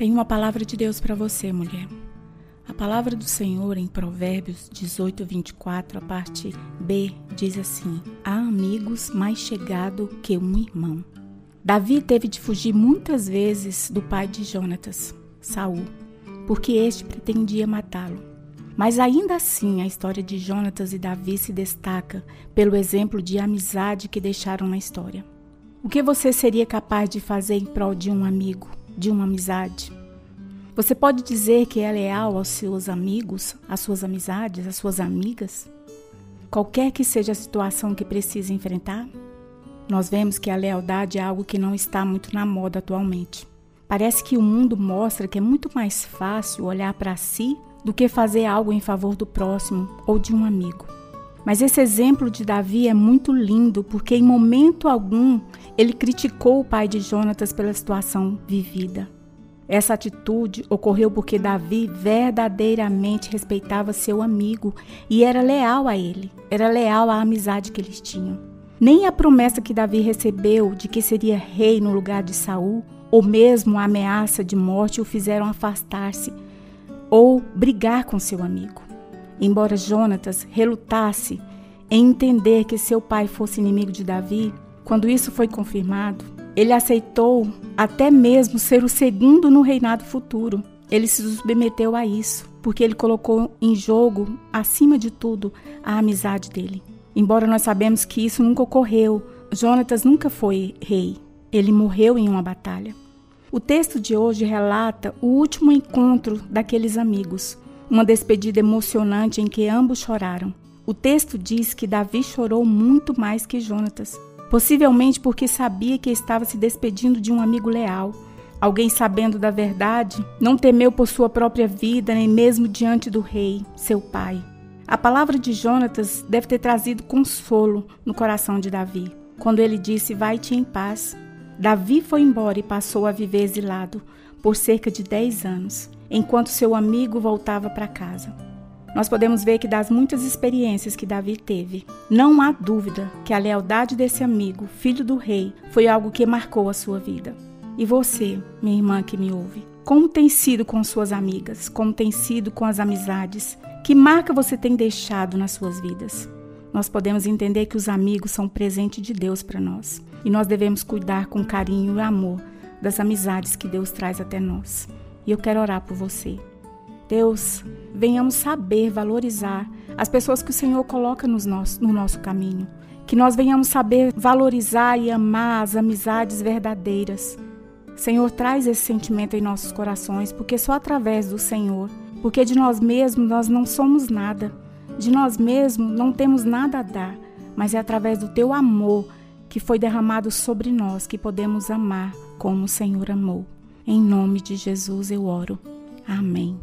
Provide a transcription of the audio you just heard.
Tem uma palavra de Deus para você, mulher. A palavra do Senhor em Provérbios 18, 24, a parte B, diz assim: Há amigos mais chegado que um irmão. Davi teve de fugir muitas vezes do pai de Jonatas, Saul, porque este pretendia matá-lo. Mas ainda assim, a história de Jonatas e Davi se destaca pelo exemplo de amizade que deixaram na história. O que você seria capaz de fazer em prol de um amigo, de uma amizade? Você pode dizer que é leal aos seus amigos, às suas amizades, às suas amigas? Qualquer que seja a situação que precise enfrentar? Nós vemos que a lealdade é algo que não está muito na moda atualmente. Parece que o mundo mostra que é muito mais fácil olhar para si do que fazer algo em favor do próximo ou de um amigo. Mas esse exemplo de Davi é muito lindo porque em momento algum ele criticou o pai de Jonatas pela situação vivida. Essa atitude ocorreu porque Davi verdadeiramente respeitava seu amigo e era leal a ele, era leal à amizade que eles tinham. Nem a promessa que Davi recebeu de que seria rei no lugar de Saul, ou mesmo a ameaça de morte o fizeram afastar-se ou brigar com seu amigo. Embora Jonatas relutasse em entender que seu pai fosse inimigo de Davi, quando isso foi confirmado, ele aceitou até mesmo ser o segundo no reinado futuro. Ele se submeteu a isso, porque ele colocou em jogo, acima de tudo, a amizade dele. Embora nós sabemos que isso nunca ocorreu, Jonatas nunca foi rei. Ele morreu em uma batalha. O texto de hoje relata o último encontro daqueles amigos, uma despedida emocionante em que ambos choraram. O texto diz que Davi chorou muito mais que Jonatas, possivelmente porque sabia que estava se despedindo de um amigo leal. Alguém sabendo da verdade, não temeu por sua própria vida, nem mesmo diante do rei, seu pai. A palavra de Jonatas deve ter trazido consolo no coração de Davi, quando ele disse: Vai-te em paz, Davi foi embora e passou a viver exilado por cerca de 10 anos, enquanto seu amigo voltava para casa. Nós podemos ver que das muitas experiências que Davi teve, não há dúvida que a lealdade desse amigo, filho do rei, foi algo que marcou a sua vida. E você, minha irmã que me ouve, como tem sido com suas amigas? Como tem sido com as amizades? Que marca você tem deixado nas suas vidas? Nós podemos entender que os amigos são presente de Deus para nós e nós devemos cuidar com carinho e amor das amizades que Deus traz até nós. E eu quero orar por você. Deus, venhamos saber valorizar as pessoas que o Senhor coloca nos nosso, no nosso caminho. Que nós venhamos saber valorizar e amar as amizades verdadeiras. Senhor, traz esse sentimento em nossos corações, porque só através do Senhor, porque de nós mesmos nós não somos nada, de nós mesmos não temos nada a dar, mas é através do teu amor que foi derramado sobre nós, que podemos amar como o Senhor amou. Em nome de Jesus eu oro. Amém.